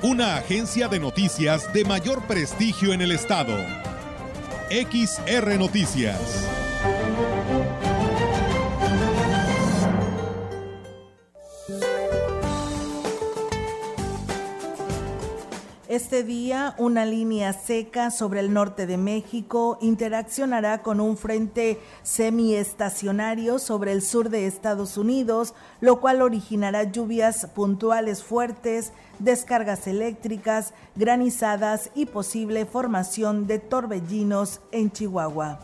Una agencia de noticias de mayor prestigio en el estado. XR Noticias. Este día, una línea seca sobre el norte de México interaccionará con un frente semiestacionario sobre el sur de Estados Unidos, lo cual originará lluvias puntuales fuertes, descargas eléctricas, granizadas y posible formación de torbellinos en Chihuahua.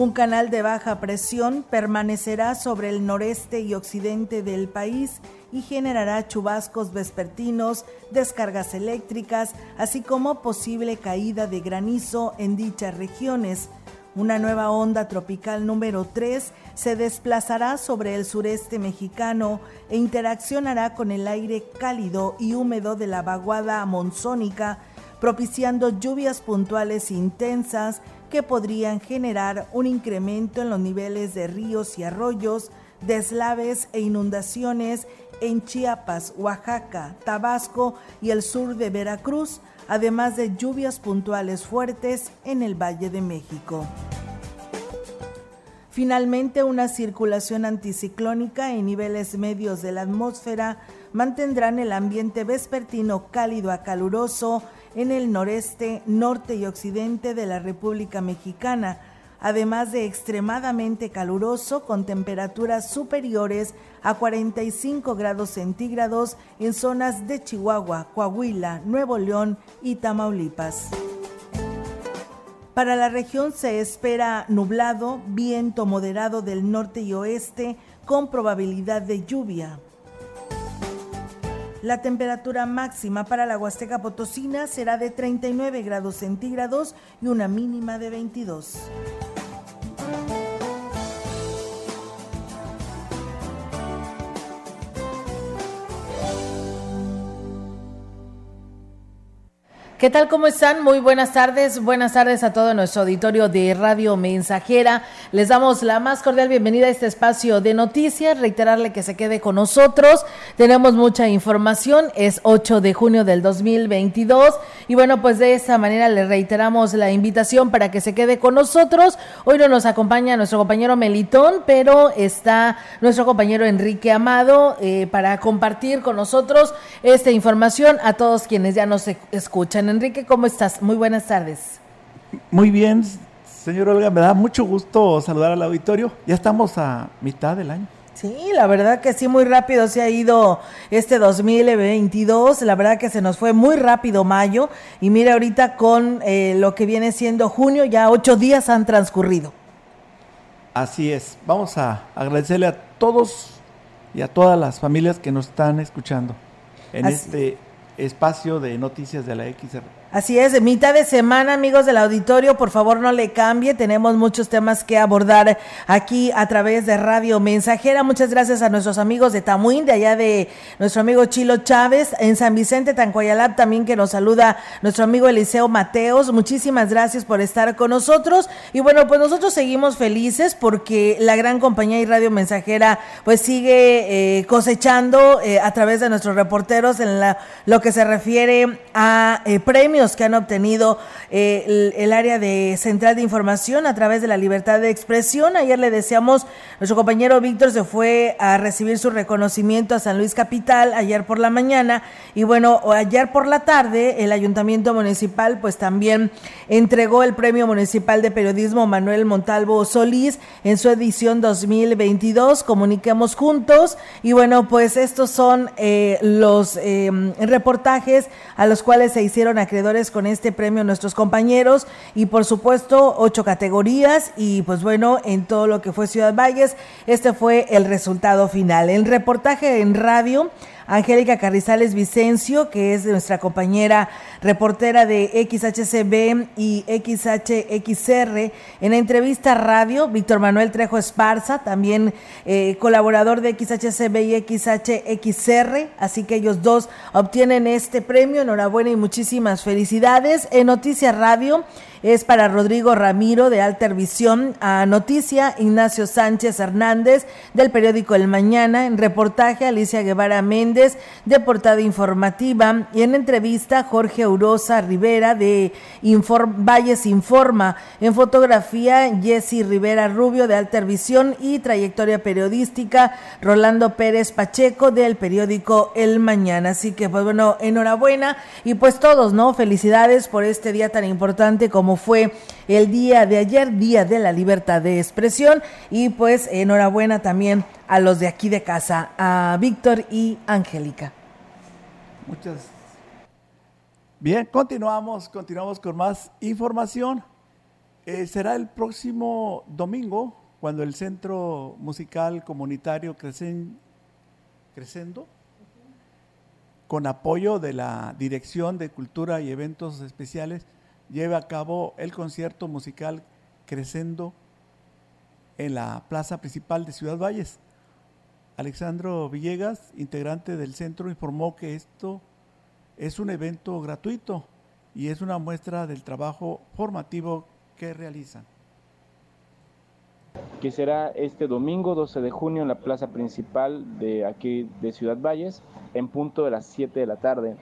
Un canal de baja presión permanecerá sobre el noreste y occidente del país y generará chubascos vespertinos, descargas eléctricas, así como posible caída de granizo en dichas regiones. Una nueva onda tropical número 3 se desplazará sobre el sureste mexicano e interaccionará con el aire cálido y húmedo de la vaguada monzónica, propiciando lluvias puntuales intensas que podrían generar un incremento en los niveles de ríos y arroyos, deslaves e inundaciones en Chiapas, Oaxaca, Tabasco y el sur de Veracruz, además de lluvias puntuales fuertes en el Valle de México. Finalmente, una circulación anticiclónica en niveles medios de la atmósfera mantendrán el ambiente vespertino cálido a caluroso en el noreste, norte y occidente de la República Mexicana, además de extremadamente caluroso con temperaturas superiores a 45 grados centígrados en zonas de Chihuahua, Coahuila, Nuevo León y Tamaulipas. Para la región se espera nublado, viento moderado del norte y oeste con probabilidad de lluvia. La temperatura máxima para la Huasteca Potosina será de 39 grados centígrados y una mínima de 22. ¿Qué tal? ¿Cómo están? Muy buenas tardes. Buenas tardes a todo nuestro auditorio de Radio Mensajera. Les damos la más cordial bienvenida a este espacio de noticias. Reiterarle que se quede con nosotros. Tenemos mucha información. Es 8 de junio del 2022. Y bueno, pues de esta manera le reiteramos la invitación para que se quede con nosotros. Hoy no nos acompaña nuestro compañero Melitón, pero está nuestro compañero Enrique Amado eh, para compartir con nosotros esta información a todos quienes ya nos escuchan. Enrique, ¿cómo estás? Muy buenas tardes. Muy bien, señor Olga, me da mucho gusto saludar al auditorio. Ya estamos a mitad del año. Sí, la verdad que sí, muy rápido se ha ido este 2022. La verdad que se nos fue muy rápido mayo. Y mire ahorita con eh, lo que viene siendo junio, ya ocho días han transcurrido. Así es. Vamos a agradecerle a todos y a todas las familias que nos están escuchando en este espacio de noticias de la XR. Así es, mitad de semana, amigos del auditorio, por favor no le cambie, tenemos muchos temas que abordar aquí a través de Radio Mensajera. Muchas gracias a nuestros amigos de Tamuín, de allá de nuestro amigo Chilo Chávez, en San Vicente, Tancoyalab, también que nos saluda nuestro amigo Eliseo Mateos. Muchísimas gracias por estar con nosotros. Y bueno, pues nosotros seguimos felices porque la gran compañía y Radio Mensajera pues sigue eh, cosechando eh, a través de nuestros reporteros en la, lo que se refiere a eh, premios que han obtenido eh, el, área de Central de Información a través de la libertad de expresión. Ayer le decíamos, nuestro compañero Víctor se fue a recibir su reconocimiento a San Luis Capital ayer por la mañana y bueno, ayer por la tarde el Ayuntamiento Municipal pues también entregó el Premio Municipal de Periodismo Manuel Montalvo Solís en su edición 2022. Comuniquemos juntos y bueno, pues estos son eh, los eh, reportajes a los cuales se hicieron acreedores con este premio nuestros compañeros y por supuesto ocho categorías y pues bueno, en todo lo que fue Ciudad Valles, este fue el resultado final. El reportaje en radio Angélica Carrizales Vicencio, que es nuestra compañera reportera de XHCB y XHXR. En la entrevista radio, Víctor Manuel Trejo Esparza, también eh, colaborador de XHCB y XHXR. Así que ellos dos obtienen este premio. Enhorabuena y muchísimas felicidades. En Noticias Radio es para Rodrigo Ramiro de Altervisión, a Noticia Ignacio Sánchez Hernández del periódico El Mañana, en reportaje Alicia Guevara Méndez de Portada Informativa y en entrevista Jorge Urosa Rivera de Valles Informa, en fotografía Jesse Rivera Rubio de Altervisión y trayectoria periodística Rolando Pérez Pacheco del periódico El Mañana. Así que pues bueno, enhorabuena y pues todos, ¿no? Felicidades por este día tan importante como fue el día de ayer, Día de la Libertad de Expresión. Y pues enhorabuena también a los de aquí de casa, a Víctor y Angélica. Muchas. Bien, continuamos, continuamos con más información. Eh, será el próximo domingo cuando el Centro Musical Comunitario Crecen, Crescendo, con apoyo de la Dirección de Cultura y Eventos Especiales, lleve a cabo el concierto musical Crescendo en la plaza principal de Ciudad Valles. Alexandro Villegas, integrante del centro, informó que esto es un evento gratuito y es una muestra del trabajo formativo que realizan. Que será este domingo 12 de junio en la plaza principal de aquí de Ciudad Valles en punto de las 7 de la tarde.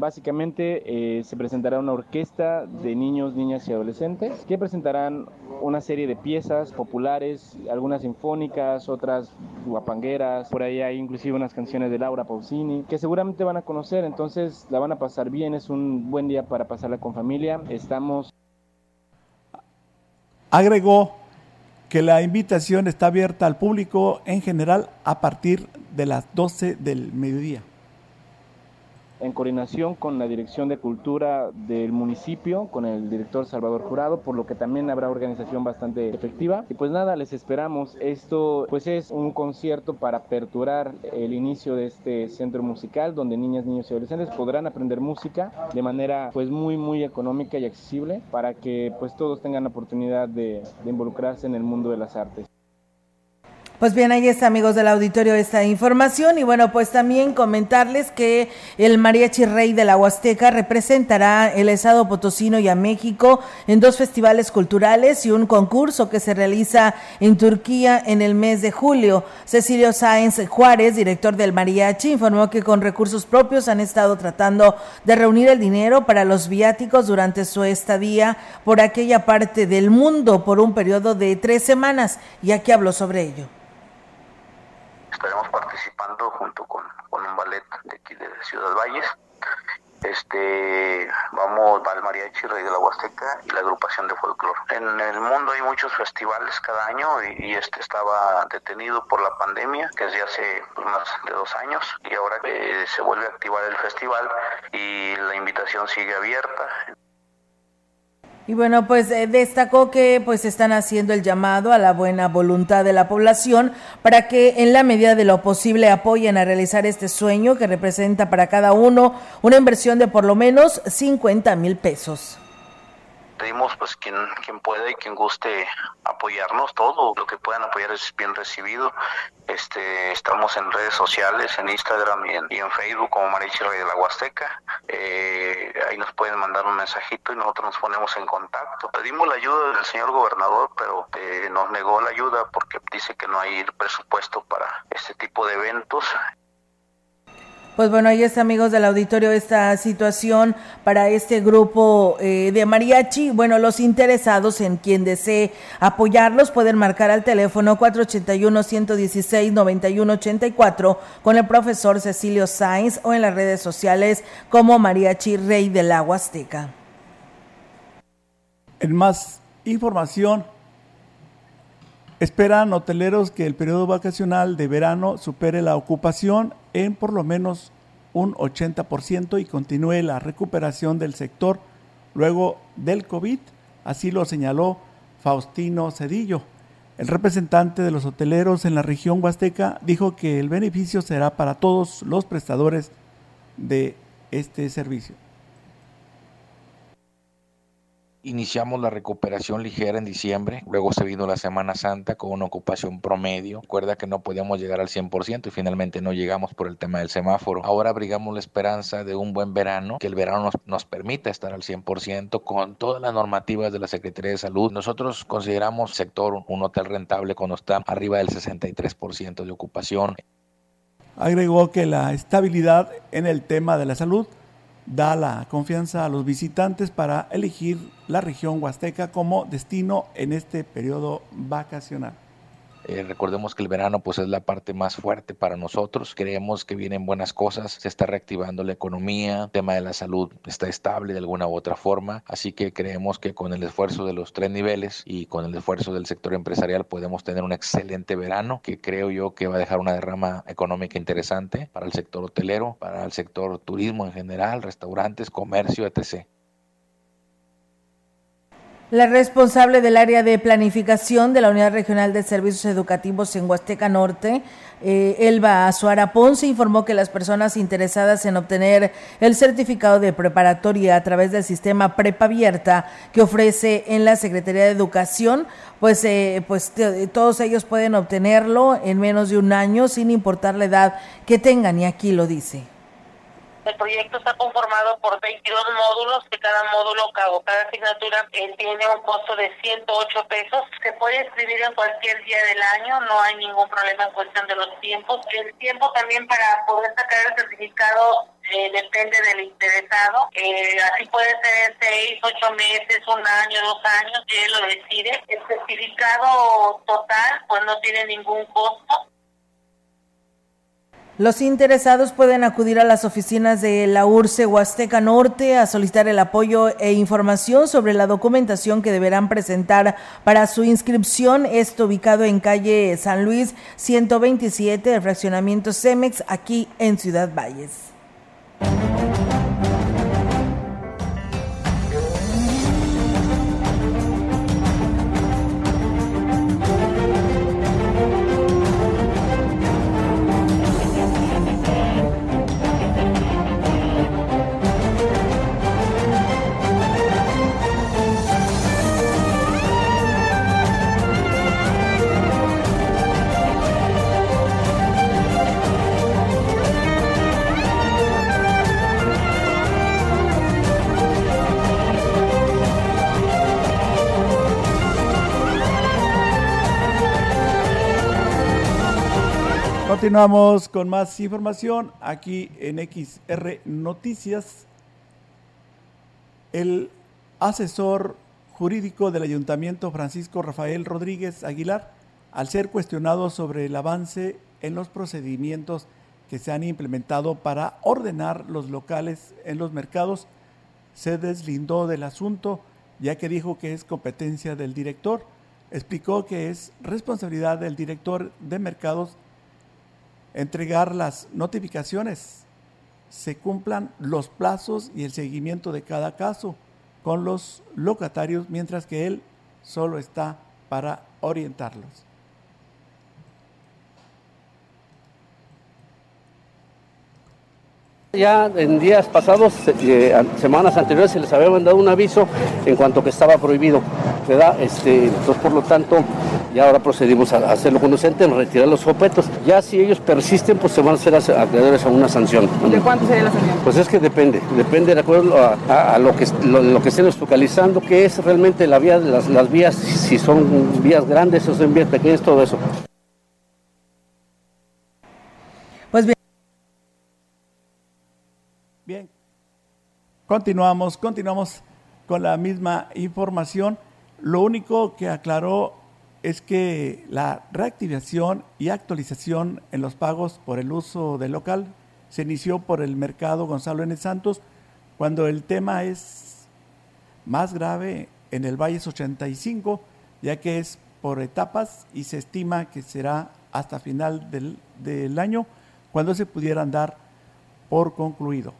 Básicamente eh, se presentará una orquesta de niños, niñas y adolescentes que presentarán una serie de piezas populares, algunas sinfónicas, otras guapangueras, por ahí hay inclusive unas canciones de Laura Pausini que seguramente van a conocer, entonces la van a pasar bien, es un buen día para pasarla con familia. Estamos... Agregó que la invitación está abierta al público en general a partir de las 12 del mediodía en coordinación con la Dirección de Cultura del municipio, con el director Salvador Jurado, por lo que también habrá organización bastante efectiva. Y pues nada, les esperamos. Esto pues es un concierto para aperturar el inicio de este centro musical donde niñas, niños y adolescentes podrán aprender música de manera pues muy muy económica y accesible para que pues todos tengan la oportunidad de, de involucrarse en el mundo de las artes. Pues bien, ahí está, amigos del auditorio, esta información. Y bueno, pues también comentarles que el Mariachi Rey de la Huasteca representará el Estado Potosino y a México en dos festivales culturales y un concurso que se realiza en Turquía en el mes de julio. Cecilio Sáenz Juárez, director del Mariachi, informó que con recursos propios han estado tratando de reunir el dinero para los viáticos durante su estadía por aquella parte del mundo por un periodo de tres semanas. Y aquí habló sobre ello estaremos participando junto con, un ballet de aquí de Ciudad Valles. Este, vamos al Mariachi Rey de la Huasteca y la agrupación de folclore. En el mundo hay muchos festivales cada año y, este estaba detenido por la pandemia, que desde hace pues, más de dos años, y ahora eh, se vuelve a activar el festival y la invitación sigue abierta. Y bueno, pues eh, destacó que pues están haciendo el llamado a la buena voluntad de la población para que en la medida de lo posible apoyen a realizar este sueño que representa para cada uno una inversión de por lo menos 50 mil pesos pedimos pues quien, quien pueda y quien guste apoyarnos, todo lo que puedan apoyar es bien recibido. Este, estamos en redes sociales, en Instagram y en, Facebook como Marichi Rey de la Huasteca. Eh, ahí nos pueden mandar un mensajito y nosotros nos ponemos en contacto. Pedimos la ayuda del señor gobernador, pero eh, nos negó la ayuda porque dice que no hay presupuesto para este tipo de eventos. Pues bueno, ahí está, amigos del auditorio, esta situación para este grupo eh, de mariachi. Bueno, los interesados en quien desee apoyarlos pueden marcar al teléfono 481-116-9184 con el profesor Cecilio Sainz o en las redes sociales como Mariachi Rey del Agua Azteca. En más información, Esperan hoteleros que el periodo vacacional de verano supere la ocupación en por lo menos un 80% y continúe la recuperación del sector luego del COVID, así lo señaló Faustino Cedillo. El representante de los hoteleros en la región huasteca dijo que el beneficio será para todos los prestadores de este servicio. Iniciamos la recuperación ligera en diciembre, luego se vino la Semana Santa con una ocupación promedio. Recuerda que no podíamos llegar al 100% y finalmente no llegamos por el tema del semáforo. Ahora abrigamos la esperanza de un buen verano, que el verano nos, nos permita estar al 100% con todas las normativas de la Secretaría de Salud. Nosotros consideramos sector un hotel rentable cuando está arriba del 63% de ocupación. Agregó que la estabilidad en el tema de la salud da la confianza a los visitantes para elegir la región huasteca como destino en este periodo vacacional. Eh, recordemos que el verano pues es la parte más fuerte para nosotros. Creemos que vienen buenas cosas, se está reactivando la economía, el tema de la salud está estable de alguna u otra forma, así que creemos que con el esfuerzo de los tres niveles y con el esfuerzo del sector empresarial podemos tener un excelente verano que creo yo que va a dejar una derrama económica interesante para el sector hotelero, para el sector turismo en general, restaurantes, comercio, etc. La responsable del área de planificación de la Unidad Regional de Servicios Educativos en Huasteca Norte, eh, Elba Azuara Ponce, informó que las personas interesadas en obtener el certificado de preparatoria a través del sistema Prepa Abierta que ofrece en la Secretaría de Educación, pues, eh, pues todos ellos pueden obtenerlo en menos de un año sin importar la edad que tengan, y aquí lo dice. El proyecto está conformado por 22 módulos, que cada módulo cada asignatura eh, tiene un costo de 108 pesos. Se puede escribir en cualquier día del año, no hay ningún problema en cuestión de los tiempos. El tiempo también para poder sacar el certificado eh, depende del interesado. Eh, así puede ser seis, ocho meses, un año, dos años, él lo decide. El certificado total pues no tiene ningún costo. Los interesados pueden acudir a las oficinas de la URCE Huasteca Norte a solicitar el apoyo e información sobre la documentación que deberán presentar para su inscripción. Esto ubicado en calle San Luis 127 del fraccionamiento Cemex, aquí en Ciudad Valles. Continuamos con más información aquí en XR Noticias. El asesor jurídico del ayuntamiento Francisco Rafael Rodríguez Aguilar, al ser cuestionado sobre el avance en los procedimientos que se han implementado para ordenar los locales en los mercados, se deslindó del asunto ya que dijo que es competencia del director. Explicó que es responsabilidad del director de mercados entregar las notificaciones, se cumplan los plazos y el seguimiento de cada caso con los locatarios, mientras que él solo está para orientarlos. Ya en días pasados, eh, semanas anteriores, se les había mandado un aviso en cuanto que estaba prohibido, ¿verdad? Este, entonces, por lo tanto, ya ahora procedimos a hacerlo conducente, en retirar los objetos. Ya si ellos persisten, pues se van a ser acreedores a una sanción. ¿De cuánto sería la sanción? Pues es que depende, depende de acuerdo a, lo que lo, que estén focalizando, qué es realmente la vía, las, las vías, si son vías grandes o son vías pequeñas, todo eso. Bien, continuamos, continuamos con la misma información. Lo único que aclaró es que la reactivación y actualización en los pagos por el uso del local se inició por el mercado Gonzalo N. Santos, cuando el tema es más grave en el Valles 85, ya que es por etapas y se estima que será hasta final del, del año cuando se pudieran dar por concluido.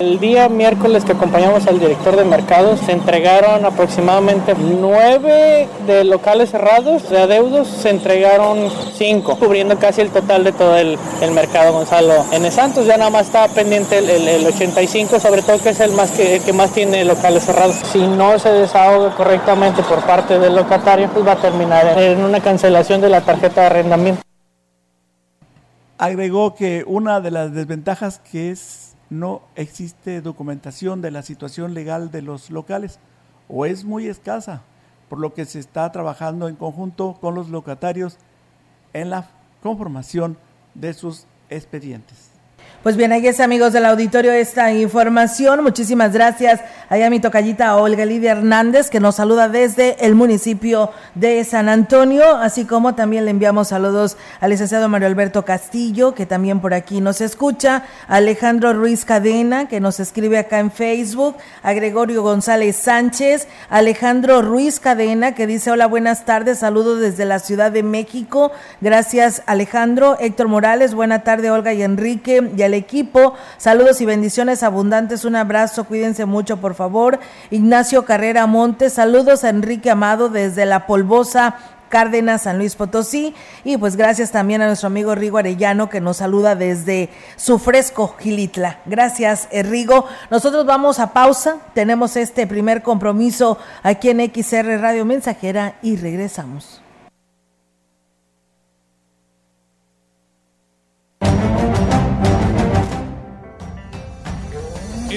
El día miércoles que acompañamos al director de mercados se entregaron aproximadamente nueve de locales cerrados, de adeudos se entregaron cinco, cubriendo casi el total de todo el, mercado Gonzalo. En Santos ya nada más está pendiente el, 85, sobre todo que es el más que, que más tiene locales cerrados. Si no se desahoga correctamente por parte del locatario, pues va a terminar en una cancelación de la tarjeta de arrendamiento. Agregó que una de las desventajas que es no existe documentación de la situación legal de los locales o es muy escasa, por lo que se está trabajando en conjunto con los locatarios en la conformación de sus expedientes. Pues bien, ahí es amigos del auditorio esta información. Muchísimas gracias a mi tocallita Olga Lidia Hernández que nos saluda desde el municipio de San Antonio, así como también le enviamos saludos al licenciado Mario Alberto Castillo que también por aquí nos escucha, a Alejandro Ruiz Cadena que nos escribe acá en Facebook, a Gregorio González Sánchez, Alejandro Ruiz Cadena que dice hola buenas tardes, saludos desde la Ciudad de México. Gracias Alejandro, Héctor Morales, buena tarde Olga y Enrique al equipo. Saludos y bendiciones abundantes. Un abrazo. Cuídense mucho, por favor. Ignacio Carrera Montes. Saludos a Enrique Amado desde la polvosa Cárdenas, San Luis Potosí. Y pues gracias también a nuestro amigo Rigo Arellano que nos saluda desde su fresco Gilitla. Gracias, eh, Rigo. Nosotros vamos a pausa. Tenemos este primer compromiso aquí en XR Radio Mensajera y regresamos.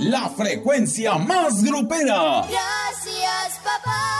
la frecuencia más grupera. Gracias, papá.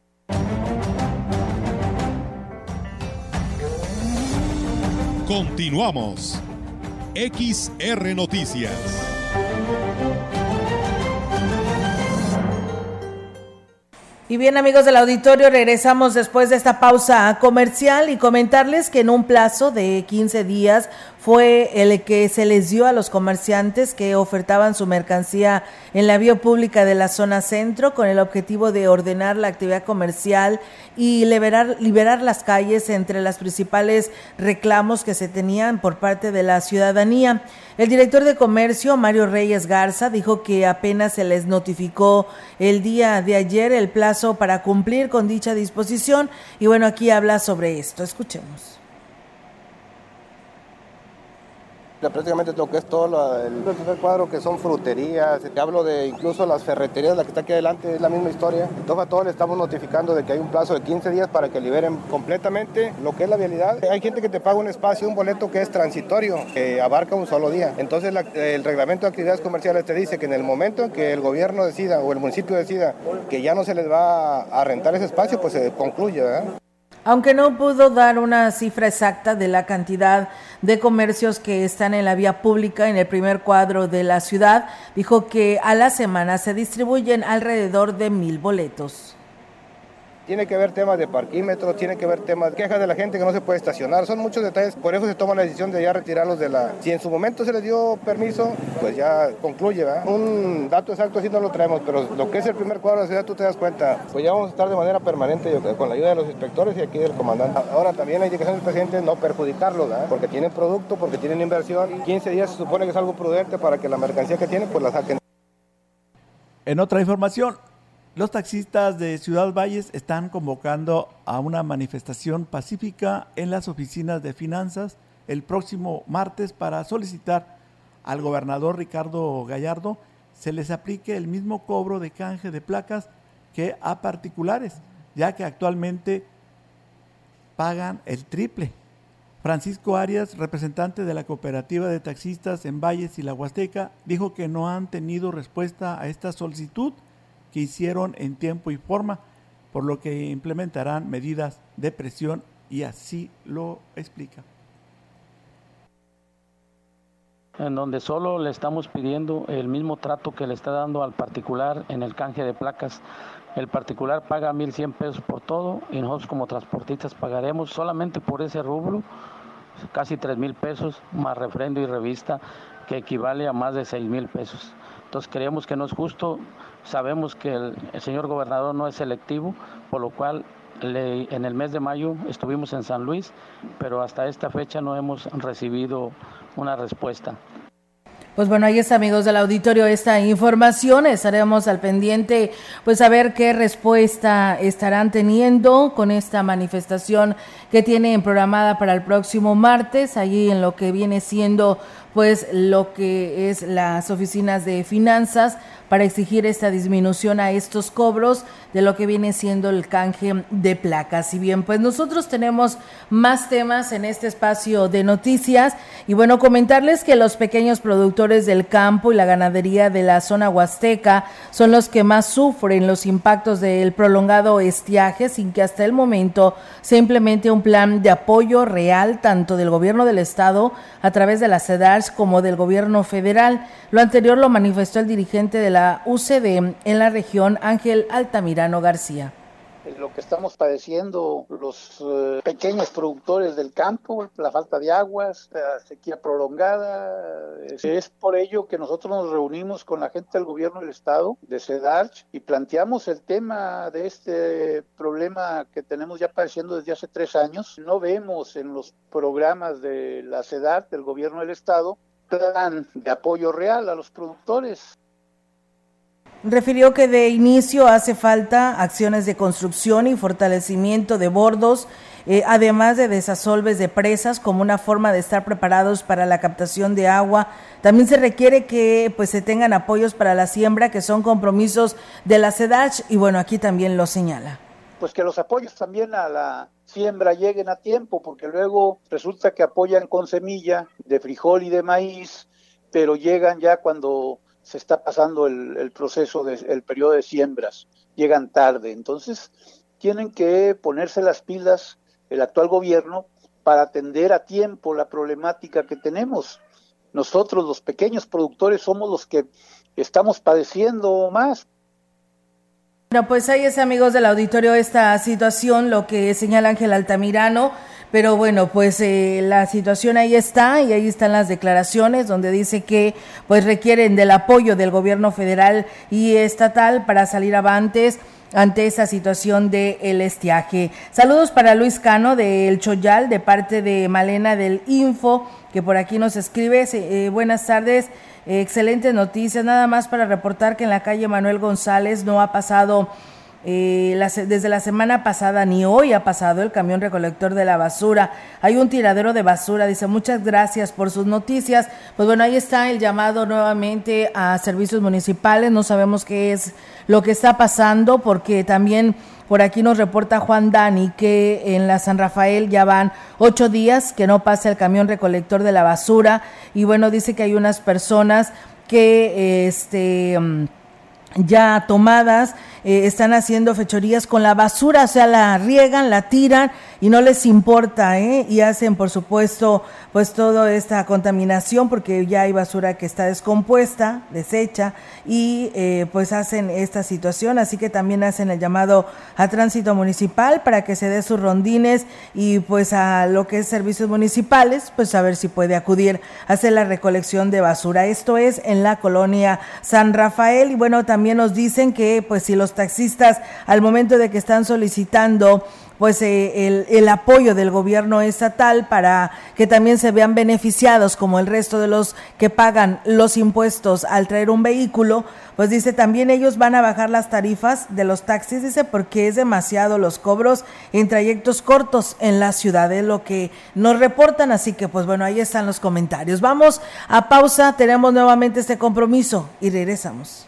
Continuamos. XR Noticias. Y bien amigos del auditorio, regresamos después de esta pausa comercial y comentarles que en un plazo de 15 días fue el que se les dio a los comerciantes que ofertaban su mercancía en la vía pública de la zona centro con el objetivo de ordenar la actividad comercial y liberar, liberar las calles entre las principales reclamos que se tenían por parte de la ciudadanía. El director de comercio, Mario Reyes Garza, dijo que apenas se les notificó el día de ayer el plazo para cumplir con dicha disposición y bueno, aquí habla sobre esto. Escuchemos prácticamente lo que es todo el, cuadro que son fruterías, te hablo de incluso las ferreterías, la que está aquí adelante es la misma historia. Entonces a todos le estamos notificando de que hay un plazo de 15 días para que liberen completamente lo que es la vialidad. Hay gente que te paga un espacio, un boleto que es transitorio, que abarca un solo día. Entonces el reglamento de actividades comerciales te dice que en el momento en que el gobierno decida o el municipio decida que ya no se les va a rentar ese espacio, pues se concluye. Aunque no pudo dar una cifra exacta de la cantidad de comercios que están en la vía pública en el primer cuadro de la ciudad, dijo que a la semana se distribuyen alrededor de mil boletos. Tiene que haber temas de parquímetros, tiene que haber temas de quejas de la gente que no se puede estacionar. Son muchos detalles, por eso se toma la decisión de ya retirarlos de la... Si en su momento se les dio permiso, pues ya concluye, ¿verdad? Un dato exacto así no lo traemos, pero lo que es el primer cuadro de la ciudad tú te das cuenta. Pues ya vamos a estar de manera permanente con la ayuda de los inspectores y aquí del comandante. Ahora también hay indicación del presidente no perjudicarlos, ¿verdad? Porque tienen producto, porque tienen inversión. 15 días se supone que es algo prudente para que la mercancía que tienen pues la saquen. En otra información, los taxistas de Ciudad Valles están convocando a una manifestación pacífica en las oficinas de finanzas el próximo martes para solicitar al gobernador Ricardo Gallardo se les aplique el mismo cobro de canje de placas que a particulares, ya que actualmente pagan el triple. Francisco Arias, representante de la cooperativa de taxistas en Valles y la Huasteca, dijo que no han tenido respuesta a esta solicitud que hicieron en tiempo y forma, por lo que implementarán medidas de presión y así lo explica. En donde solo le estamos pidiendo el mismo trato que le está dando al particular en el canje de placas. El particular paga 1.100 pesos por todo y nosotros como transportistas pagaremos solamente por ese rubro casi 3.000 pesos más refrendo y revista que equivale a más de 6.000 pesos. Entonces creemos que no es justo Sabemos que el, señor gobernador no es selectivo, por lo cual en el mes de mayo estuvimos en San Luis, pero hasta esta fecha no hemos recibido una respuesta. Pues bueno, ahí está, amigos del auditorio, esta información. Estaremos al pendiente, pues a ver qué respuesta estarán teniendo con esta manifestación que tienen programada para el próximo martes, allí en lo que viene siendo, pues, lo que es las oficinas de finanzas para exigir esta disminución a estos cobros de lo que viene siendo el canje de placas. Y bien, pues nosotros tenemos más temas en este espacio de noticias y bueno, comentarles que los pequeños productores del campo y la ganadería de la zona huasteca son los que más sufren los impactos del prolongado estiaje sin que hasta el momento se implemente un plan de apoyo real tanto del gobierno del estado a través de la CEDARS como del gobierno federal. Lo anterior lo manifestó el dirigente de la UCD en la región, Ángel Altamirano García lo que estamos padeciendo los eh, pequeños productores del campo, la falta de aguas, la sequía prolongada. Es, por ello que nosotros nos reunimos con la gente del gobierno del estado, de CEDARCH, y planteamos el tema de este problema que tenemos ya padeciendo desde hace tres años. No vemos en los programas de la CEDARCH, del gobierno del estado, plan de apoyo real a los productores. Refirió que de inicio hace falta acciones de construcción y fortalecimiento de bordos, eh, además de desasolves de presas como una forma de estar preparados para la captación de agua. También se requiere que pues se tengan apoyos para la siembra, que son compromisos de la SEDACH y bueno, aquí también lo señala. Pues que los apoyos también a la siembra lleguen a tiempo, porque luego resulta que apoyan con semilla de frijol y de maíz, pero llegan ya cuando se está pasando el, proceso del periodo de siembras, llegan tarde. Entonces, tienen que ponerse las pilas el actual gobierno para atender a tiempo la problemática que tenemos. Nosotros, los pequeños productores, somos los que estamos padeciendo más bueno, pues ahí es, amigos del auditorio, esta situación, lo que señala Ángel Altamirano. Pero bueno, pues eh, la situación ahí está y ahí están las declaraciones donde dice que pues requieren del apoyo del gobierno federal y estatal para salir avantes ante esa situación del el estiaje. Saludos para Luis Cano de El Choyal, de parte de Malena del Info, que por aquí nos escribe. Eh, buenas tardes. Excelentes noticias. Nada más para reportar que en la calle Manuel González no ha pasado eh, desde la semana pasada ni hoy ha pasado el camión recolector de la basura. Hay un tiradero de basura. Dice, muchas gracias por sus noticias. Pues bueno, ahí está el llamado nuevamente a servicios municipales. No sabemos qué es lo que está pasando porque también por aquí nos reporta Juan Dani que en la San Rafael ya van ocho días que no pasa el camión recolector de la basura. Y bueno, dice que hay unas personas que este mm, ya tomadas eh, están haciendo fechorías con la basura, o sea, la riegan, la tiran y no les importa, ¿eh? Y hacen, por supuesto, pues toda esta contaminación porque ya hay basura que está descompuesta, deshecha y eh, pues hacen esta situación, así que también hacen el llamado a tránsito municipal para que se dé sus rondines y pues a lo que es servicios municipales, pues a ver si puede acudir a hacer la recolección de basura. Esto es en la colonia San Rafael y bueno, también nos dicen que pues si los taxistas al momento de que están solicitando pues eh, el, el, apoyo del gobierno estatal para que también se vean beneficiados como el resto de los que pagan los impuestos al traer un vehículo, pues dice también ellos van a bajar las tarifas de los taxis, dice porque es demasiado los cobros en trayectos cortos en la ciudad, es lo que nos reportan, así que pues bueno, ahí están los comentarios. Vamos a pausa, tenemos nuevamente este compromiso y regresamos.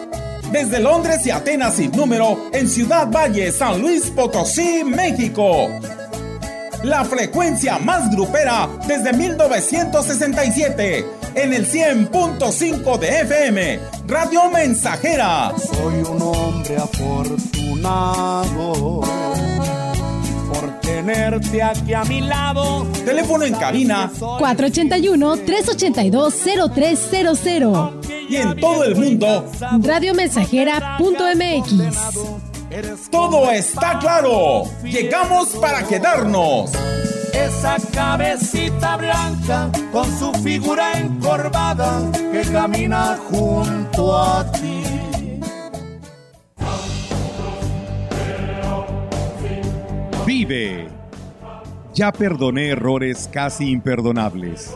desde Londres y Atenas sin número en Ciudad Valle, San Luis Potosí, México. La frecuencia más grupera desde 1967 en el 100.5 de FM, Radio Mensajera. Soy un hombre afortunado por tenerte aquí a mi lado. Teléfono en cabina 481-382-0300 y en todo el mundo radiomensajera.mx. Todo está claro. Llegamos para quedarnos. Esa cabecita blanca con su figura encorvada que camina junto a ti. Vive. Ya perdoné errores casi imperdonables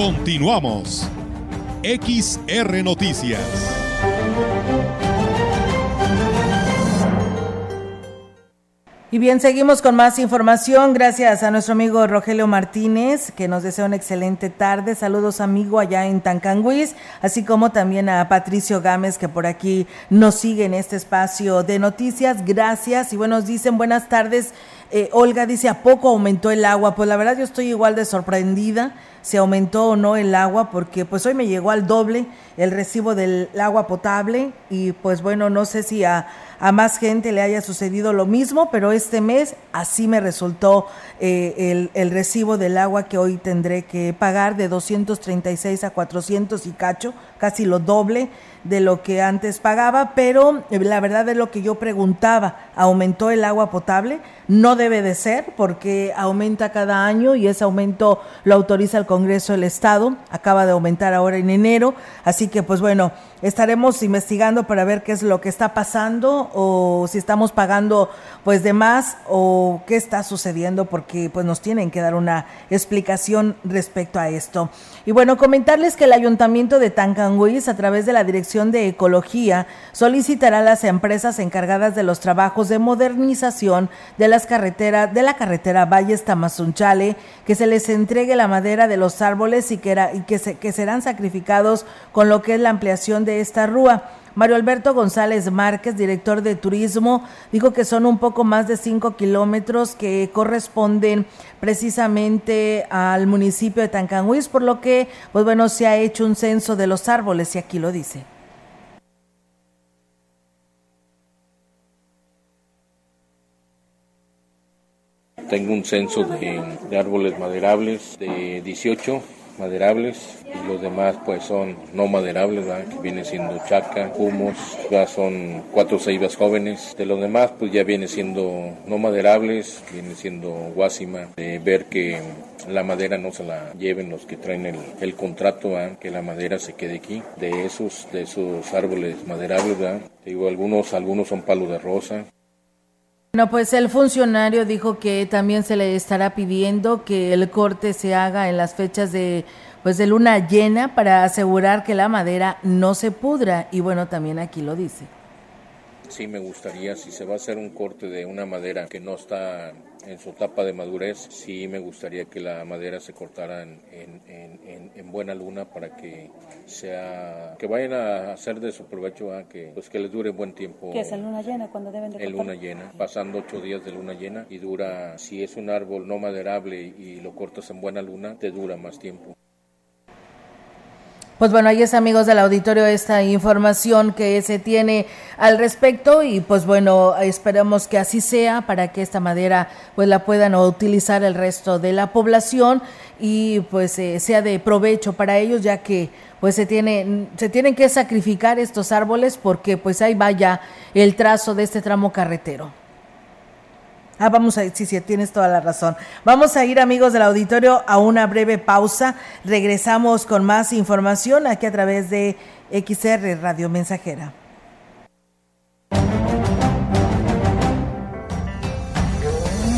Continuamos. XR Noticias. Y bien, seguimos con más información. Gracias a nuestro amigo Rogelio Martínez, que nos desea una excelente tarde. Saludos, amigo, allá en Tancanguis, así como también a Patricio Gámez, que por aquí nos sigue en este espacio de noticias. Gracias. Y bueno, nos dicen buenas tardes. Eh, Olga dice, ¿a poco aumentó el agua? Pues la verdad yo estoy igual de sorprendida si aumentó o no el agua, porque pues hoy me llegó al doble el recibo del agua potable y pues bueno, no sé si a, a más gente le haya sucedido lo mismo, pero este mes así me resultó eh, el, recibo del agua que hoy tendré que pagar de 236 a 400 y cacho, casi lo doble de lo que antes pagaba, pero la verdad es lo que yo preguntaba, ¿aumentó el agua potable? No debe de ser porque aumenta cada año y ese aumento lo autoriza el Congreso del Estado, acaba de aumentar ahora en enero, así que pues bueno, estaremos investigando para ver qué es lo que está pasando o si estamos pagando pues de más o qué está sucediendo porque pues nos tienen que dar una explicación respecto a esto. Y bueno, comentarles que el Ayuntamiento de Tancanguis a través de la Dirección de Ecología solicitará a las empresas encargadas de los trabajos de modernización de las carreteras de la carretera Valles Tamazunchale que se les entregue la madera de los árboles y que, y que, se, que serán sacrificados con lo que es la ampliación de esta rúa. Mario Alberto González Márquez, director de turismo, dijo que son un poco más de cinco kilómetros que corresponden precisamente al municipio de Tancanhuiz, por lo que, pues bueno, se ha hecho un censo de los árboles y aquí lo dice. Tengo un censo de, de árboles maderables de 18 maderables y los demás pues son no maderables, ¿verdad? que viene siendo chaca, humus, ya son cuatro ceibas jóvenes. De los demás pues ya viene siendo no maderables, viene siendo guásima, de ver que la madera no se la lleven los que traen el, el contrato, ¿verdad? que la madera se quede aquí. De esos, de esos árboles maderables, ¿verdad? digo algunos, algunos son palo de rosa, bueno, pues el funcionario dijo que también se le estará pidiendo que el corte se haga en las fechas de pues de luna llena para asegurar que la madera no se pudra y bueno, también aquí lo dice. Sí, me gustaría, si se va a hacer un corte de una madera que no está en su etapa de madurez, sí me gustaría que la madera se cortara en, en, en, en buena luna para que sea que vayan a hacer de su provecho, a que pues que les dure buen tiempo. ¿Qué es en luna llena cuando deben de En luna llena, pasando ocho días de luna llena y dura, si es un árbol no maderable y lo cortas en buena luna, te dura más tiempo. Pues bueno, ahí es amigos del auditorio esta información que se tiene al respecto y pues bueno, esperamos que así sea para que esta madera pues la puedan utilizar el resto de la población y pues eh, sea de provecho para ellos ya que pues se tiene se tienen que sacrificar estos árboles porque pues ahí vaya el trazo de este tramo carretero. Ah, vamos a ir, sí, sí, tienes toda la razón. Vamos a ir, amigos del auditorio, a una breve pausa. Regresamos con más información aquí a través de XR Radio Mensajera.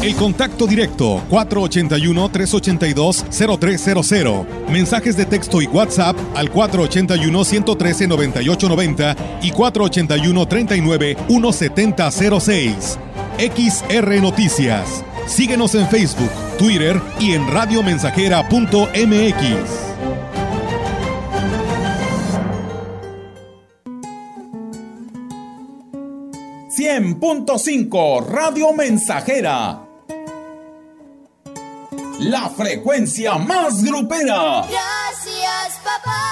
El contacto directo 481-382-0300. Mensajes de texto y WhatsApp al 481-113-9890 y 481-39-1706. XR Noticias. Síguenos en Facebook, Twitter y en radiomensajera.mx. ...100.5 Radio Mensajera la frecuencia más grupera. Gracias, papá,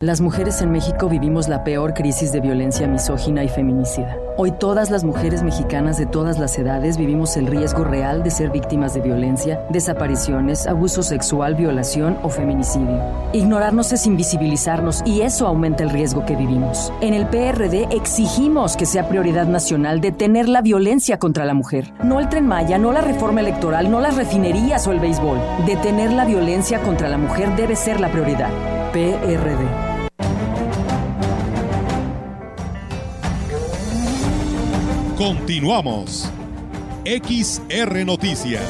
Las mujeres en México vivimos la peor crisis de violencia misógina y feminicida. Hoy todas las mujeres mexicanas de todas las edades vivimos el riesgo real de ser víctimas de violencia, desapariciones, abuso sexual, violación o feminicidio. Ignorarnos es invisibilizarnos y eso aumenta el riesgo que vivimos. En el PRD exigimos que sea prioridad nacional detener la violencia contra la mujer. No el tren Maya, no la reforma electoral, no las refinerías o el béisbol. Detener la violencia contra la mujer debe ser la prioridad. PRD. Continuamos. XR Noticias.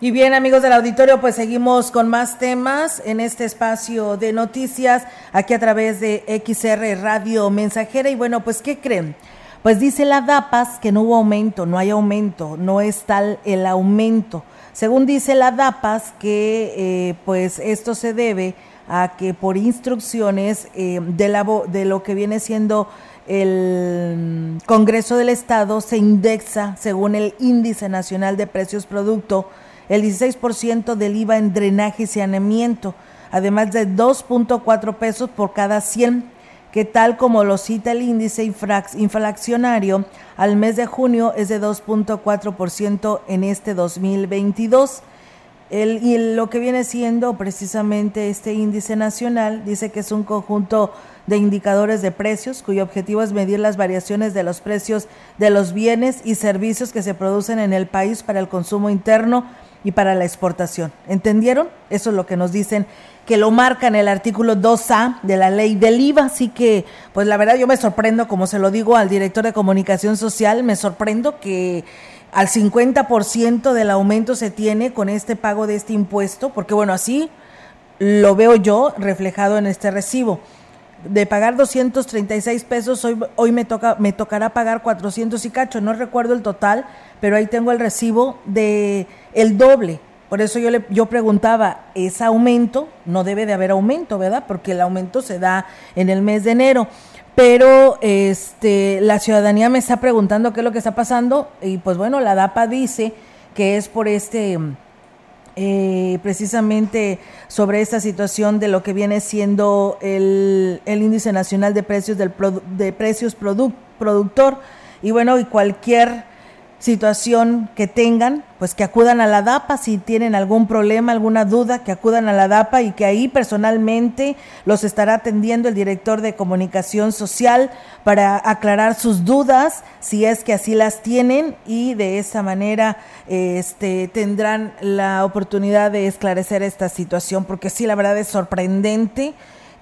Y bien, amigos del auditorio, pues seguimos con más temas en este espacio de noticias aquí a través de XR Radio Mensajera. Y bueno, pues, ¿qué creen? Pues dice la DAPAS que no hubo aumento, no hay aumento, no es tal el aumento. Según dice la DAPAS que eh, pues esto se debe a que por instrucciones eh, de, la, de lo que viene siendo el Congreso del Estado se indexa según el Índice Nacional de Precios Producto el 16% del IVA en drenaje y saneamiento, además de 2.4 pesos por cada 100, que tal como lo cita el índice inflacionario, al mes de junio es de 2.4% en este 2022. El, y lo que viene siendo precisamente este índice nacional dice que es un conjunto de indicadores de precios cuyo objetivo es medir las variaciones de los precios de los bienes y servicios que se producen en el país para el consumo interno y para la exportación. ¿Entendieron? Eso es lo que nos dicen que lo marca en el artículo 2A de la ley del IVA. Así que, pues la verdad yo me sorprendo, como se lo digo al director de comunicación social, me sorprendo que al 50% del aumento se tiene con este pago de este impuesto, porque bueno, así lo veo yo reflejado en este recibo. De pagar 236 pesos, hoy, hoy me, toca, me tocará pagar 400 y cacho, no recuerdo el total, pero ahí tengo el recibo de el doble. Por eso yo, le, yo preguntaba, ¿es aumento? No debe de haber aumento, ¿verdad? Porque el aumento se da en el mes de enero pero este la ciudadanía me está preguntando qué es lo que está pasando y pues bueno, la DAPA dice que es por este eh, precisamente sobre esta situación de lo que viene siendo el, el índice nacional de precios del de precios productor y bueno y cualquier situación que tengan, pues que acudan a la DAPA si tienen algún problema, alguna duda, que acudan a la DAPA y que ahí personalmente los estará atendiendo el director de comunicación social para aclarar sus dudas, si es que así las tienen y de esa manera este tendrán la oportunidad de esclarecer esta situación, porque sí la verdad es sorprendente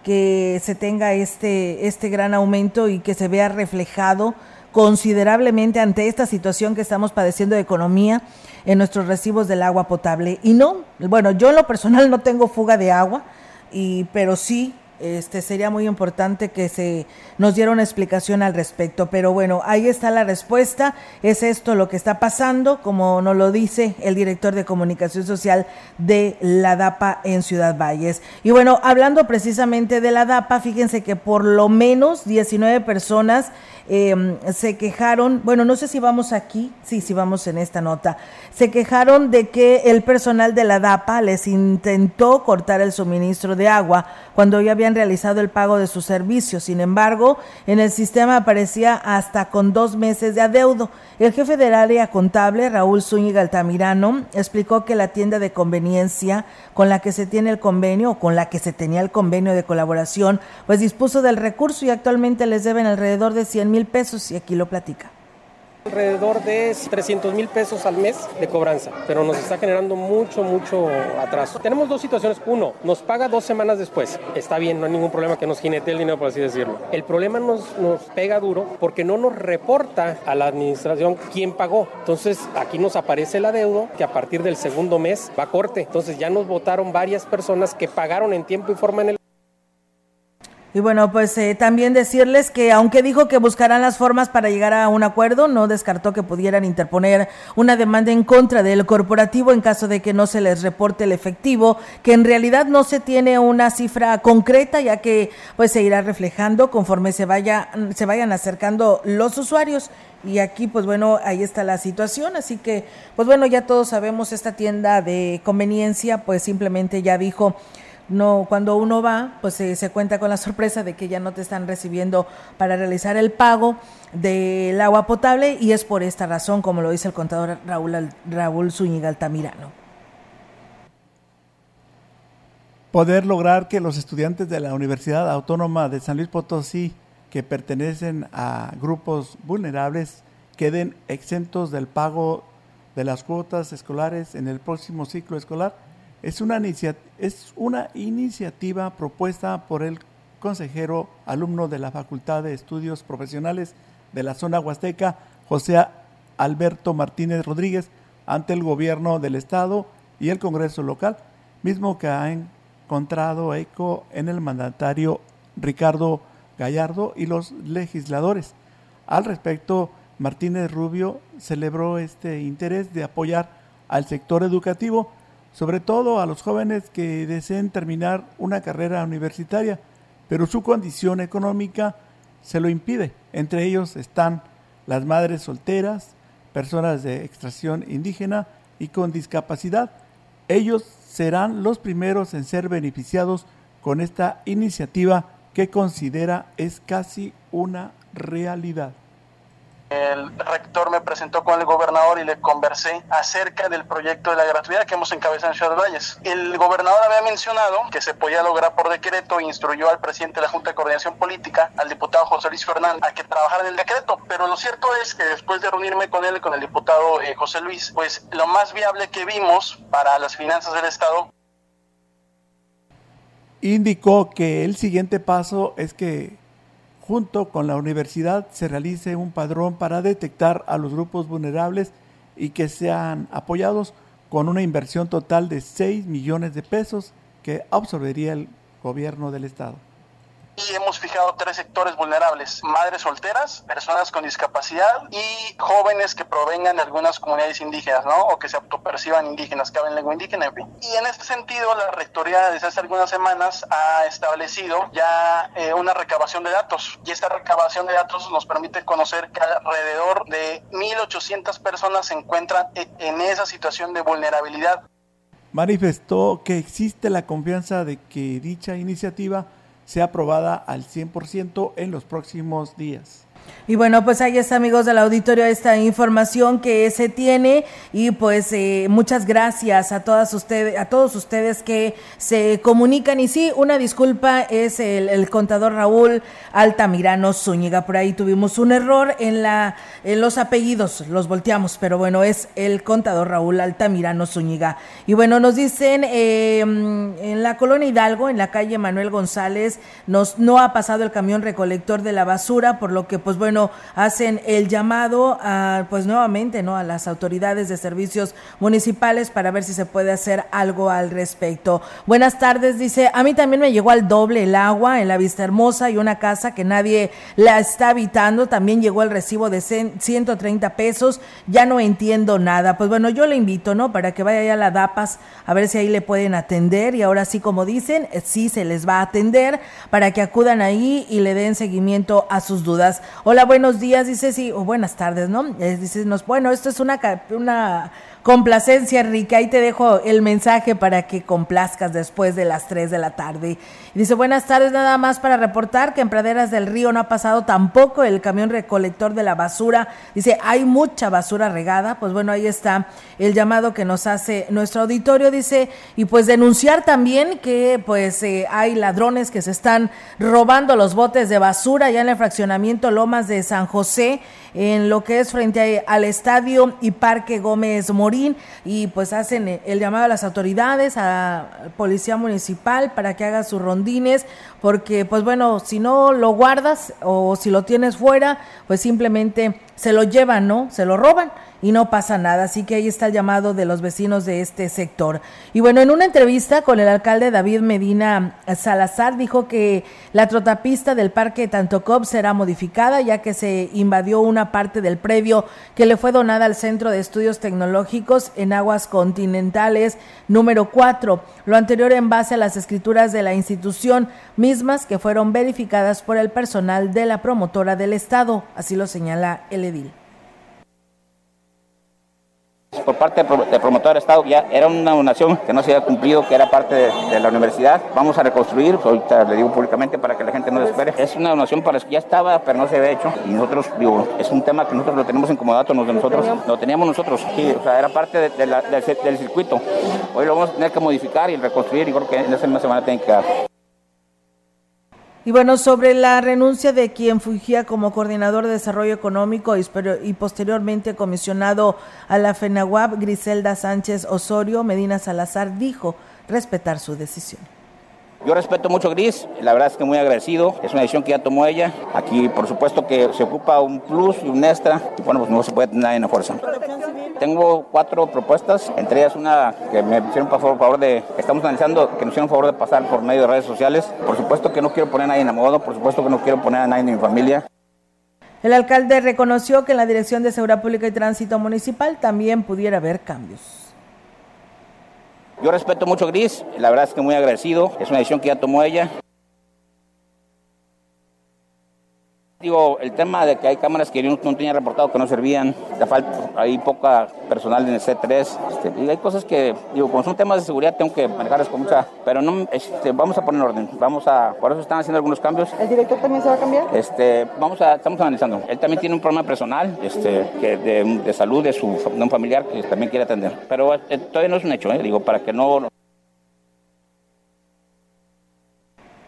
que se tenga este este gran aumento y que se vea reflejado considerablemente ante esta situación que estamos padeciendo de economía en nuestros recibos del agua potable. Y no, bueno, yo en lo personal no tengo fuga de agua, y, pero sí este sería muy importante que se nos diera una explicación al respecto. Pero bueno, ahí está la respuesta. Es esto lo que está pasando, como nos lo dice el director de comunicación social de la DAPA en Ciudad Valles. Y bueno, hablando precisamente de la DAPA, fíjense que por lo menos 19 personas eh, se quejaron, bueno, no sé si vamos aquí, sí, sí vamos en esta nota, se quejaron de que el personal de la DAPA les intentó cortar el suministro de agua cuando ya habían realizado el pago de sus servicios. Sin embargo, en el sistema aparecía hasta con dos meses de adeudo. El jefe del área contable, Raúl Zúñiga Altamirano, explicó que la tienda de conveniencia con la que se tiene el convenio o con la que se tenía el convenio de colaboración, pues dispuso del recurso y actualmente les deben alrededor de 100 mil pesos y aquí lo platica alrededor de 300 mil pesos al mes de cobranza, pero nos está generando mucho, mucho atraso. Tenemos dos situaciones. Uno, nos paga dos semanas después. Está bien, no hay ningún problema que nos jinete el dinero, por así decirlo. El problema nos, nos pega duro porque no nos reporta a la administración quién pagó. Entonces, aquí nos aparece el adeudo que a partir del segundo mes va a corte. Entonces, ya nos votaron varias personas que pagaron en tiempo y forma en el y bueno, pues eh, también decirles que aunque dijo que buscarán las formas para llegar a un acuerdo, no descartó que pudieran interponer una demanda en contra del corporativo en caso de que no se les reporte el efectivo, que en realidad no se tiene una cifra concreta, ya que pues se irá reflejando conforme se vaya se vayan acercando los usuarios. Y aquí pues bueno ahí está la situación. Así que pues bueno ya todos sabemos esta tienda de conveniencia pues simplemente ya dijo no cuando uno va pues se cuenta con la sorpresa de que ya no te están recibiendo para realizar el pago del agua potable y es por esta razón como lo dice el contador Raúl Raúl Zúñiga Altamirano. Poder lograr que los estudiantes de la Universidad Autónoma de San Luis Potosí que pertenecen a grupos vulnerables queden exentos del pago de las cuotas escolares en el próximo ciclo escolar es una, es una iniciativa propuesta por el consejero alumno de la Facultad de Estudios Profesionales de la zona huasteca, José Alberto Martínez Rodríguez, ante el gobierno del estado y el Congreso local, mismo que ha encontrado eco en el mandatario Ricardo Gallardo y los legisladores. Al respecto, Martínez Rubio celebró este interés de apoyar al sector educativo sobre todo a los jóvenes que deseen terminar una carrera universitaria, pero su condición económica se lo impide. Entre ellos están las madres solteras, personas de extracción indígena y con discapacidad. Ellos serán los primeros en ser beneficiados con esta iniciativa que considera es casi una realidad el rector me presentó con el gobernador y le conversé acerca del proyecto de la gratuidad que hemos encabezado en Ciudad Valles. El gobernador había mencionado que se podía lograr por decreto e instruyó al presidente de la Junta de Coordinación Política, al diputado José Luis Fernández, a que trabajara en el decreto. Pero lo cierto es que después de reunirme con él, con el diputado eh, José Luis, pues lo más viable que vimos para las finanzas del Estado indicó que el siguiente paso es que junto con la universidad se realice un padrón para detectar a los grupos vulnerables y que sean apoyados con una inversión total de 6 millones de pesos que absorbería el gobierno del estado y hemos fijado tres sectores vulnerables, madres solteras, personas con discapacidad y jóvenes que provengan de algunas comunidades indígenas, ¿no? O que se autoperciban indígenas, que hablen lengua indígena, en fin. Y en este sentido, la Rectoría desde hace algunas semanas ha establecido ya eh, una recabación de datos y esta recabación de datos nos permite conocer que alrededor de 1.800 personas se encuentran en esa situación de vulnerabilidad. Manifestó que existe la confianza de que dicha iniciativa sea aprobada al 100% en los próximos días. Y bueno, pues ahí está, amigos del auditorio, esta información que se tiene. Y pues eh, muchas gracias a todas ustedes, a todos ustedes que se comunican. Y sí, una disculpa es el, contador Raúl Altamirano Zúñiga, por ahí tuvimos un error en la en los apellidos, los volteamos, pero bueno, es el contador Raúl Altamirano Zúñiga. Y bueno, nos dicen em, en la colonia Hidalgo, en la calle Manuel González, nos no ha pasado el camión recolector de la basura, por lo que pues bueno bueno, hacen el llamado pues nuevamente, ¿no? A las autoridades de servicios municipales para ver si se puede hacer algo al respecto. Buenas tardes, dice, a mí también me llegó al doble el agua en la Vista Hermosa y una casa que nadie la está habitando, también llegó el recibo de 130 pesos, ya no entiendo nada. Pues bueno, yo le invito, ¿no? Para que vaya ya a la DAPAS a ver si ahí le pueden atender y ahora sí, como dicen, sí se les va a atender para que acudan ahí y le den seguimiento a sus dudas. Hola, buenos días, dice sí, o buenas tardes, ¿no? Eh, dice, nos, bueno, esto es una, una complacencia, Enrique. Ahí te dejo el mensaje para que complazcas después de las 3 de la tarde. dice, buenas tardes, nada más para reportar que en Praderas del Río no ha pasado tampoco el camión recolector de la basura. Dice, hay mucha basura regada. Pues bueno, ahí está el llamado que nos hace nuestro auditorio. Dice, y pues denunciar también que pues eh, hay ladrones que se están robando los botes de basura ya en el fraccionamiento Lomas de San José en lo que es frente al estadio y Parque Gómez Morín y pues hacen el llamado a las autoridades, a Policía Municipal para que haga sus rondines, porque pues bueno, si no lo guardas o si lo tienes fuera, pues simplemente se lo llevan, ¿no? Se lo roban y no pasa nada. Así que ahí está el llamado de los vecinos de este sector. Y bueno, en una entrevista con el alcalde David Medina Salazar dijo que la trotapista del Parque Tantocop será modificada ya que se invadió una parte del previo que le fue donada al Centro de Estudios Tecnológicos en Aguas Continentales número 4. Lo anterior en base a las escrituras de la institución mismas que fueron verificadas por el personal de la promotora del Estado. Así lo señala el edil por parte del promotor del Estado ya era una donación que no se había cumplido, que era parte de, la universidad. Vamos a reconstruir, ahorita le digo públicamente para que la gente no se espere. Es una donación para que ya estaba, pero no se había hecho. Y nosotros, digo, es un tema que nosotros lo tenemos en comodato, de nosotros, lo teníamos nosotros. Sí, o sea, era parte de, del, del circuito. Hoy lo vamos a tener que modificar y reconstruir y creo que en esa misma semana tiene que dar. Y bueno, sobre la renuncia de quien fungía como coordinador de desarrollo económico y, posteriormente comisionado a la FENAWAP, Griselda Sánchez Osorio, Medina Salazar dijo respetar su decisión. Yo respeto mucho Gris, la verdad es que muy agradecido, es una decisión que ya tomó ella. Aquí, por supuesto, que se ocupa un plus y un extra, y bueno, pues no se puede tener nadie en la fuerza. Tengo cuatro propuestas, entre ellas una que me hicieron por favor de, estamos analizando, que nos hicieron favor de pasar por medio de redes sociales. Por supuesto que no quiero poner a nadie en la moda, por supuesto que no quiero poner a nadie en mi familia. El alcalde reconoció que en la Dirección de Seguridad Pública y Tránsito Municipal también pudiera haber cambios. Yo respeto mucho Gris, la verdad es que muy agradecido, es una decisión que ya tomó ella. Digo, el tema de que hay cámaras que yo no tenía reportado que no servían, falta, hay poca personal en el C3, este, y hay cosas que, digo, como son temas de seguridad, tengo que manejarlas con mucha, pero no, este, vamos a poner orden, vamos a, por eso están haciendo algunos cambios. ¿El director también se va a cambiar? Este, vamos a, estamos analizando. Él también tiene un problema personal, este, que de, de salud de su de un familiar que también quiere atender, pero eh, todavía no es un hecho, eh, digo, para que no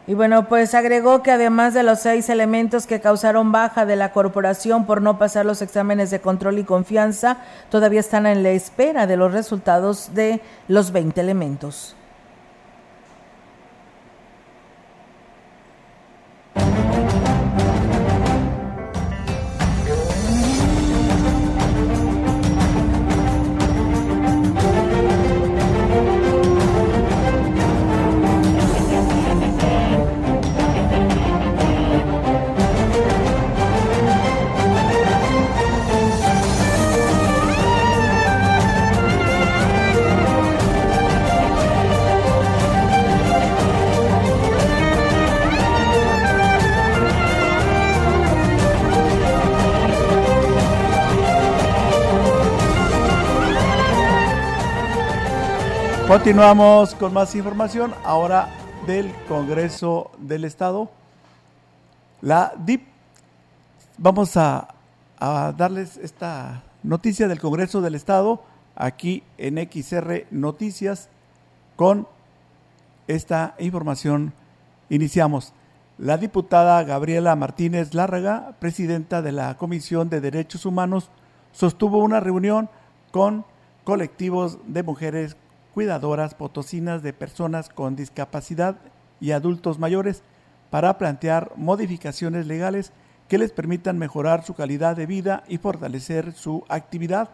Y bueno, pues agregó que además de los seis elementos que causaron baja de la corporación por no pasar los exámenes de control y confianza, todavía están en la espera de los resultados de los 20 elementos. Continuamos con más información ahora del Congreso del Estado. La DIP, vamos a, darles esta noticia del Congreso del Estado aquí en XR Noticias con esta información. Iniciamos. La diputada Gabriela Martínez Lárraga, presidenta de la Comisión de Derechos Humanos, sostuvo una reunión con colectivos de mujeres cuidadoras potosinas de personas con discapacidad y adultos mayores para plantear modificaciones legales que les permitan mejorar su calidad de vida y fortalecer su actividad.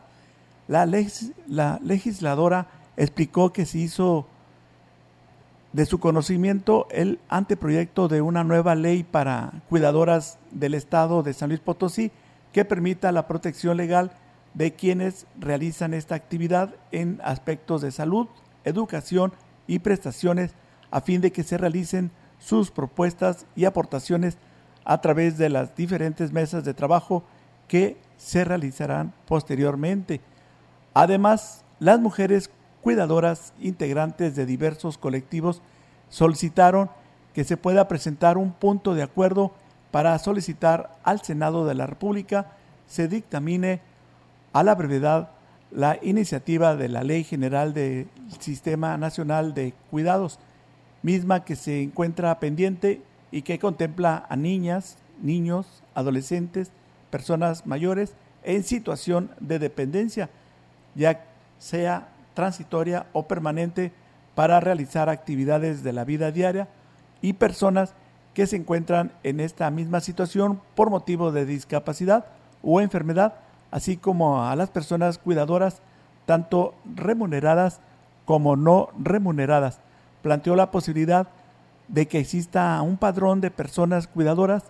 La, la legisladora explicó que se hizo de su conocimiento el anteproyecto de una nueva ley para cuidadoras del Estado de San Luis Potosí que permita la protección legal de quienes realizan esta actividad en aspectos de salud, educación y prestaciones a fin de que se realicen sus propuestas y aportaciones a través de las diferentes mesas de trabajo que se realizarán posteriormente. Además, las mujeres cuidadoras integrantes de diversos colectivos solicitaron que se pueda presentar un punto de acuerdo para solicitar al Senado de la República se dictamine a la brevedad la iniciativa de la Ley General del Sistema Nacional de Cuidados, misma que se encuentra pendiente y que contempla a niñas, niños, adolescentes, personas mayores en situación de dependencia, ya sea transitoria o permanente para realizar actividades de la vida diaria y personas que se encuentran en esta misma situación por motivo de discapacidad o enfermedad, así como a las personas cuidadoras, tanto remuneradas como no remuneradas. Planteó la posibilidad de que exista un padrón de personas cuidadoras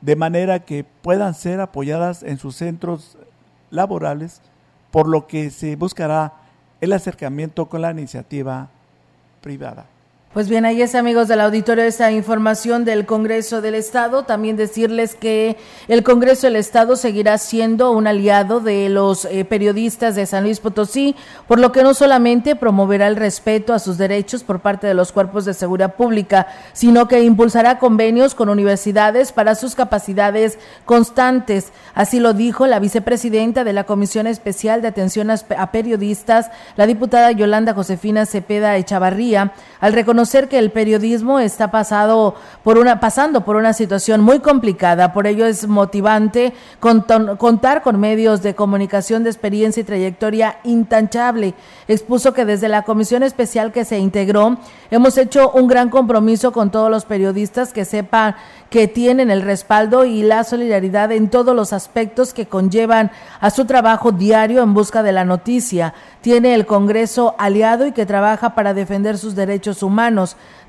de manera que puedan ser apoyadas en sus centros laborales, por lo que se buscará el acercamiento con la iniciativa privada. Pues bien, ahí es amigos del auditorio esta información del Congreso del Estado. También decirles que el Congreso del Estado seguirá siendo un aliado de los eh, periodistas de San Luis Potosí, por lo que no solamente promoverá el respeto a sus derechos por parte de los cuerpos de seguridad pública, sino que impulsará convenios con universidades para sus capacidades constantes. Así lo dijo la vicepresidenta de la Comisión Especial de Atención a Periodistas, la diputada Yolanda Josefina Cepeda Echavarría, al reconocer que el periodismo está pasado por una, pasando por una situación muy complicada. Por ello es motivante contar con medios de comunicación de experiencia y trayectoria intachable. Expuso que desde la comisión especial que se integró hemos hecho un gran compromiso con todos los periodistas que sepan que tienen el respaldo y la solidaridad en todos los aspectos que conllevan a su trabajo diario en busca de la noticia. Tiene el Congreso aliado y que trabaja para defender sus derechos humanos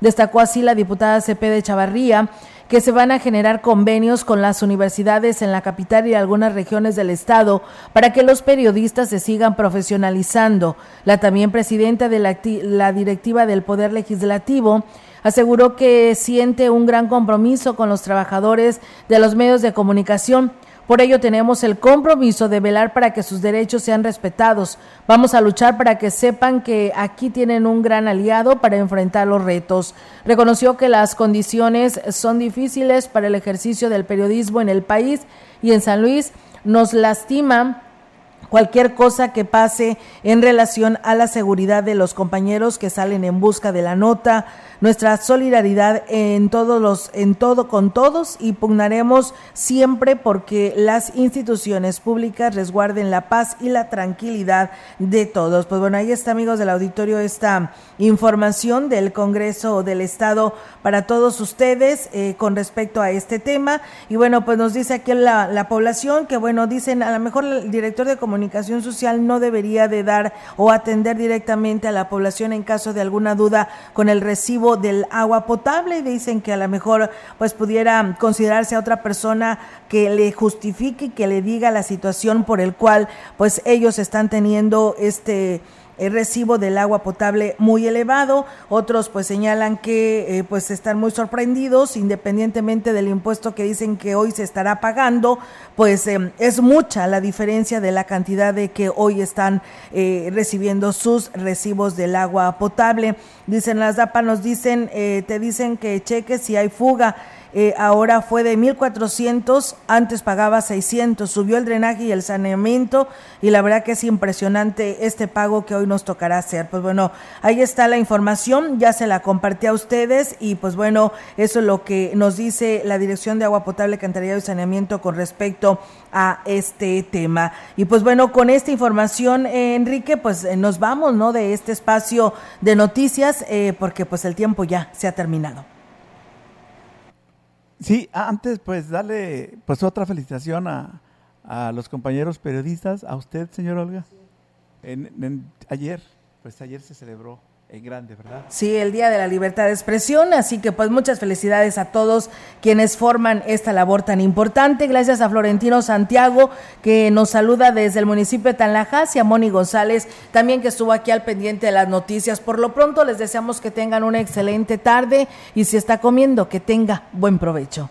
Destacó así la diputada de Chavarría que se van a generar convenios con las universidades en la capital y algunas regiones del estado para que los periodistas se sigan profesionalizando. La también presidenta de la directiva del Poder Legislativo aseguró que siente un gran compromiso con los trabajadores de los medios de comunicación por ello tenemos el compromiso de velar para que sus derechos sean respetados. Vamos a luchar para que sepan que aquí tienen un gran aliado para enfrentar los retos. Reconoció que las condiciones son difíciles para el ejercicio del periodismo en el país y en San Luis nos lastima cualquier cosa que pase en relación a la seguridad de los compañeros que salen en busca de la nota, nuestra solidaridad en todos los en todo con todos y pugnaremos siempre porque las instituciones públicas resguarden la paz y la tranquilidad de todos. Pues bueno, ahí está amigos del auditorio esta información del Congreso del Estado para todos ustedes eh, con respecto a este tema y bueno, pues nos dice aquí la, la población que bueno, dicen a lo mejor el director de comunicación social no debería de dar o atender directamente a la población en caso de alguna duda con el recibo del agua potable. Y dicen que a lo mejor pues pudiera considerarse a otra persona que le justifique que le diga la situación por el cual pues ellos están teniendo este el recibo del agua potable muy elevado. Otros pues señalan que eh, pues están muy sorprendidos, independientemente del impuesto que dicen que hoy se estará pagando, pues em, es mucha la diferencia de la cantidad de que hoy están eh, recibiendo sus recibos del agua potable. Dicen las DAPA, nos dicen, eh, te dicen que cheques si hay fuga eh, ahora fue de 1.400, antes pagaba 600, subió el drenaje y el saneamiento y la verdad que es impresionante este pago que hoy nos tocará hacer. Pues bueno, ahí está la información, ya se la compartí a ustedes y pues bueno, eso es lo que nos dice la Dirección de Agua Potable, Cantarillado y Saneamiento con respecto a este tema. Y pues bueno, con esta información, eh, Enrique, pues eh, nos vamos, ¿no? De este espacio de noticias, porque pues el tiempo ya se ha terminado. Sí, antes pues darle pues otra felicitación a, a los compañeros periodistas, a usted, señor Olga. En, ayer, pues ayer se celebró en grande, ¿verdad? Sí, el Día de la Libertad de Expresión, así que pues muchas felicidades a todos quienes forman esta labor tan importante. Gracias a Florentino Santiago, que nos saluda desde el municipio de Tanlajas, y a Moni González, también que estuvo aquí al pendiente de las noticias. Por lo pronto les deseamos que tengan una excelente tarde y si está comiendo, que tenga buen provecho.